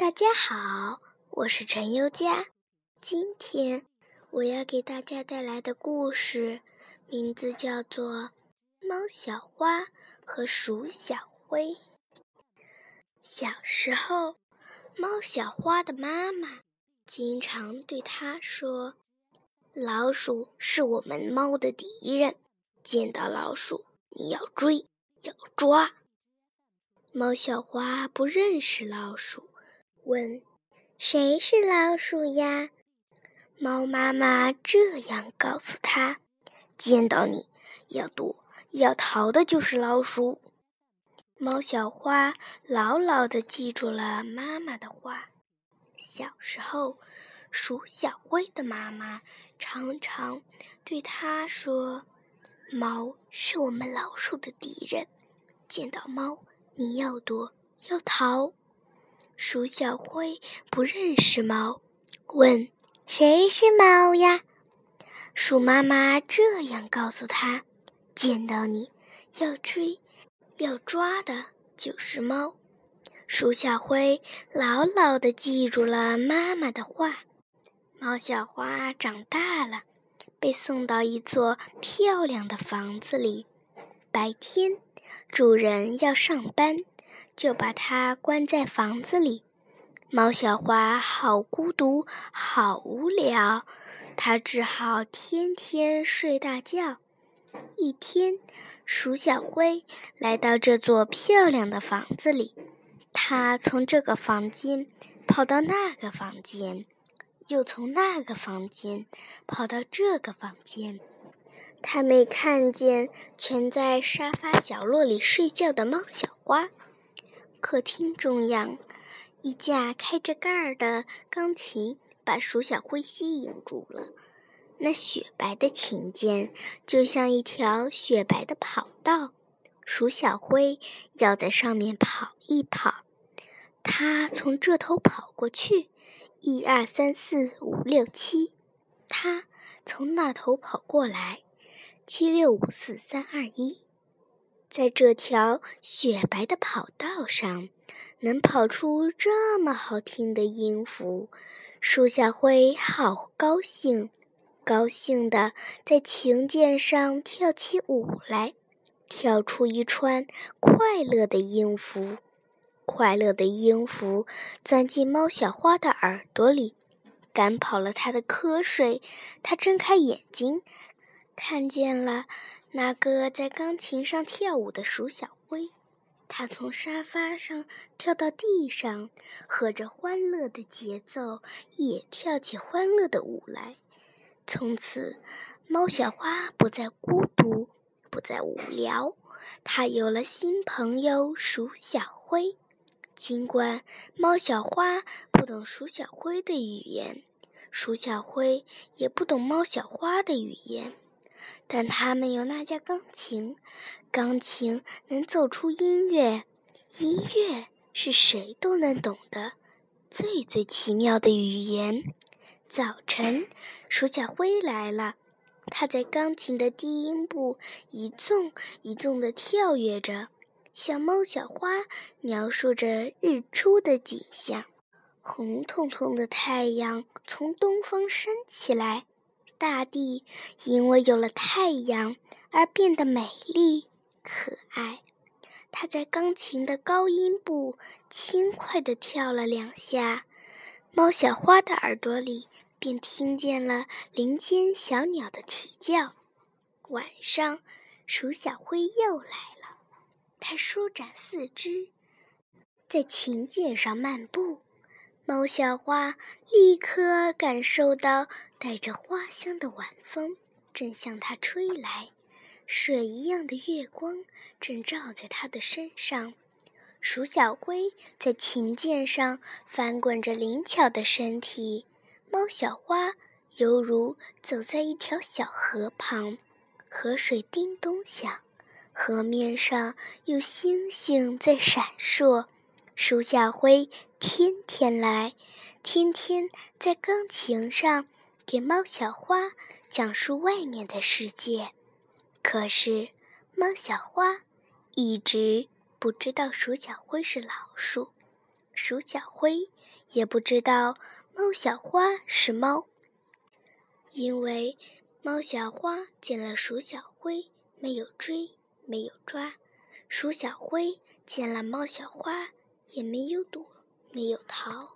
大家好，我是陈优佳。今天我要给大家带来的故事名字叫做《猫小花和鼠小灰》。小时候，猫小花的妈妈经常对它说：“老鼠是我们猫的敌人，见到老鼠你要追，要抓。”猫小花不认识老鼠。问：“谁是老鼠呀？”猫妈妈这样告诉他：“见到你要躲，要逃的就是老鼠。”猫小花牢牢地记住了妈妈的话。小时候，鼠小灰的妈妈常常对它说：“猫是我们老鼠的敌人，见到猫你要躲，要逃。”鼠小灰不认识猫，问：“谁是猫呀？”鼠妈妈这样告诉他：“见到你要追，要抓的就是猫。”鼠小灰牢牢地记住了妈妈的话。猫小花长大了，被送到一座漂亮的房子里。白天，主人要上班。就把它关在房子里，猫小花好孤独，好无聊，它只好天天睡大觉。一天，鼠小灰来到这座漂亮的房子里，它从这个房间跑到那个房间，又从那个房间跑到这个房间，它没看见蜷在沙发角落里睡觉的猫小花。客厅中央，一架开着盖儿的钢琴把鼠小灰吸引住了。那雪白的琴键就像一条雪白的跑道，鼠小灰要在上面跑一跑。它从这头跑过去，一二三四五六七；它从那头跑过来，七六五四三二一。在这条雪白的跑道上，能跑出这么好听的音符，树小灰好高兴，高兴的在琴键上跳起舞来，跳出一串快乐的音符。快乐的音符钻进猫小花的耳朵里，赶跑了它的瞌睡。它睁开眼睛，看见了。那个在钢琴上跳舞的鼠小灰，它从沙发上跳到地上，和着欢乐的节奏，也跳起欢乐的舞来。从此，猫小花不再孤独，不再无聊，它有了新朋友鼠小灰。尽管猫小花不懂鼠小灰的语言，鼠小灰也不懂猫小花的语言。但他们有那架钢琴，钢琴能奏出音乐，音乐是谁都能懂的最最奇妙的语言。早晨，鼠小灰来了，它在钢琴的低音部一纵一纵地跳跃着，向猫小花描述着日出的景象。红彤彤的太阳从东方升起来。大地因为有了太阳而变得美丽可爱。它在钢琴的高音部轻快地跳了两下，猫小花的耳朵里便听见了林间小鸟的啼叫。晚上，鼠小灰又来了，它舒展四肢，在琴键上漫步。猫小花立刻感受到带着花香的晚风正向它吹来，水一样的月光正照在它的身上。鼠小灰在琴键上翻滚着灵巧的身体，猫小花犹如走在一条小河旁，河水叮咚响，河面上有星星在闪烁。鼠小灰天天来，天天在钢琴上给猫小花讲述外面的世界。可是，猫小花一直不知道鼠小灰是老鼠。鼠小灰也不知道猫小花是猫，因为猫小花见了鼠小灰，没有追，没有抓；鼠小灰见了猫小花，也没有躲，没有逃。